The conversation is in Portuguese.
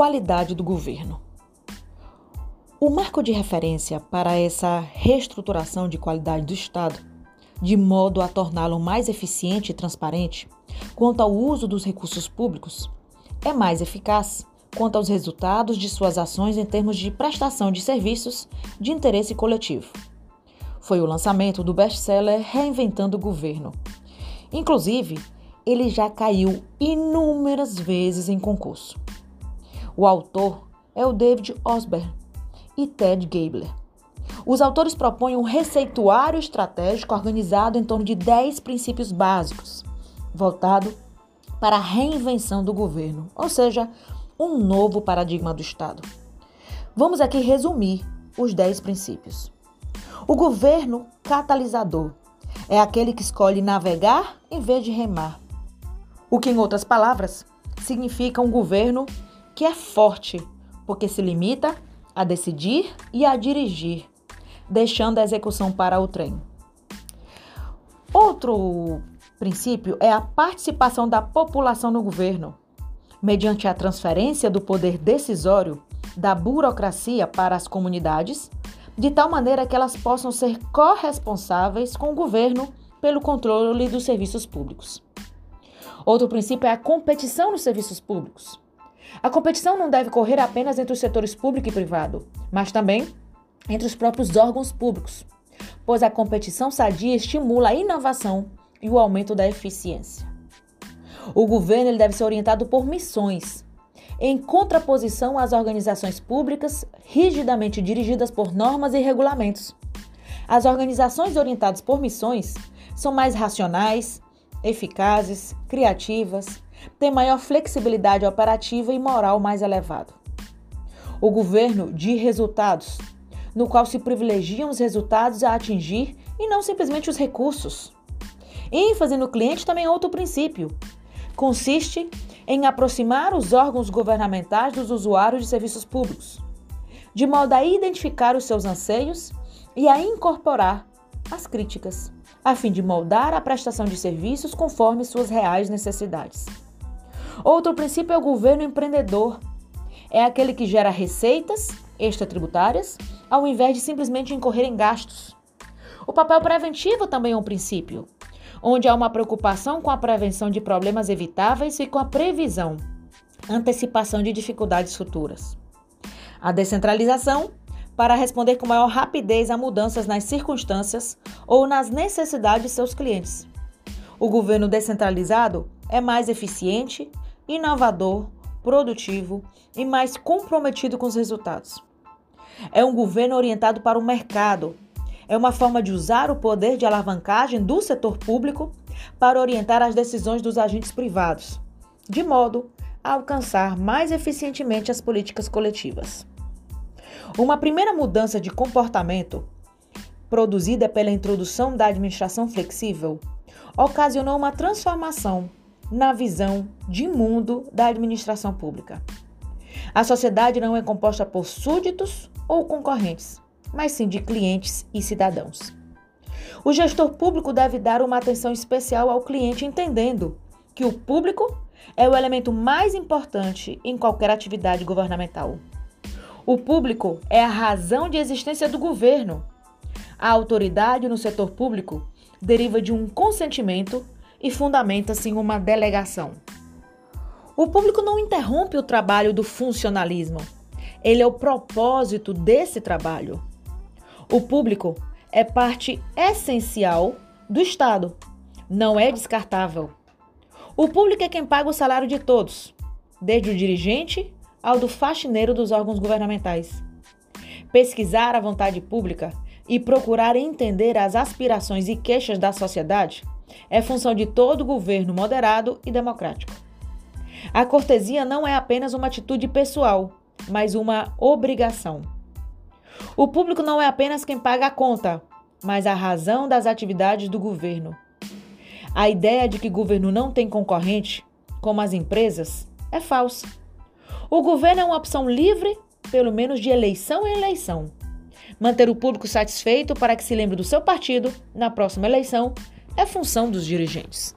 qualidade do governo. O marco de referência para essa reestruturação de qualidade do Estado, de modo a torná-lo mais eficiente e transparente quanto ao uso dos recursos públicos, é mais eficaz quanto aos resultados de suas ações em termos de prestação de serviços de interesse coletivo. Foi o lançamento do best-seller Reinventando o Governo. Inclusive, ele já caiu inúmeras vezes em concurso. O autor é o David Osborne e Ted Gabler. Os autores propõem um receituário estratégico organizado em torno de 10 princípios básicos, voltado para a reinvenção do governo, ou seja, um novo paradigma do Estado. Vamos aqui resumir os 10 princípios. O governo catalisador é aquele que escolhe navegar em vez de remar. O que, em outras palavras, significa um governo que é forte, porque se limita a decidir e a dirigir, deixando a execução para o trem. Outro princípio é a participação da população no governo, mediante a transferência do poder decisório da burocracia para as comunidades, de tal maneira que elas possam ser corresponsáveis com o governo pelo controle dos serviços públicos. Outro princípio é a competição nos serviços públicos. A competição não deve correr apenas entre os setores público e privado, mas também entre os próprios órgãos públicos, pois a competição sadia estimula a inovação e o aumento da eficiência. O governo deve ser orientado por missões, em contraposição às organizações públicas rigidamente dirigidas por normas e regulamentos. As organizações orientadas por missões são mais racionais, eficazes, criativas, tem maior flexibilidade operativa e moral mais elevado. O governo de resultados, no qual se privilegiam os resultados a atingir e não simplesmente os recursos. ênfase no cliente também é outro princípio. Consiste em aproximar os órgãos governamentais dos usuários de serviços públicos, de modo a identificar os seus anseios e a incorporar as críticas, a fim de moldar a prestação de serviços conforme suas reais necessidades. Outro princípio é o governo empreendedor. É aquele que gera receitas extratributárias ao invés de simplesmente incorrer em gastos. O papel preventivo também é um princípio, onde há uma preocupação com a prevenção de problemas evitáveis e com a previsão, antecipação de dificuldades futuras. A descentralização para responder com maior rapidez a mudanças nas circunstâncias ou nas necessidades de seus clientes. O governo descentralizado é mais eficiente, inovador, produtivo e mais comprometido com os resultados. É um governo orientado para o mercado. É uma forma de usar o poder de alavancagem do setor público para orientar as decisões dos agentes privados, de modo a alcançar mais eficientemente as políticas coletivas. Uma primeira mudança de comportamento, produzida pela introdução da administração flexível, ocasionou uma transformação na visão de mundo da administração pública. A sociedade não é composta por súditos ou concorrentes, mas sim de clientes e cidadãos. O gestor público deve dar uma atenção especial ao cliente, entendendo que o público é o elemento mais importante em qualquer atividade governamental. O público é a razão de existência do governo. A autoridade no setor público deriva de um consentimento e fundamenta-se em uma delegação. O público não interrompe o trabalho do funcionalismo, ele é o propósito desse trabalho. O público é parte essencial do Estado, não é descartável. O público é quem paga o salário de todos, desde o dirigente ao do faxineiro dos órgãos governamentais. Pesquisar a vontade pública e procurar entender as aspirações e queixas da sociedade é função de todo governo moderado e democrático. A cortesia não é apenas uma atitude pessoal, mas uma obrigação. O público não é apenas quem paga a conta, mas a razão das atividades do governo. A ideia de que governo não tem concorrente, como as empresas, é falsa. O governo é uma opção livre, pelo menos de eleição em eleição. Manter o público satisfeito para que se lembre do seu partido na próxima eleição é função dos dirigentes.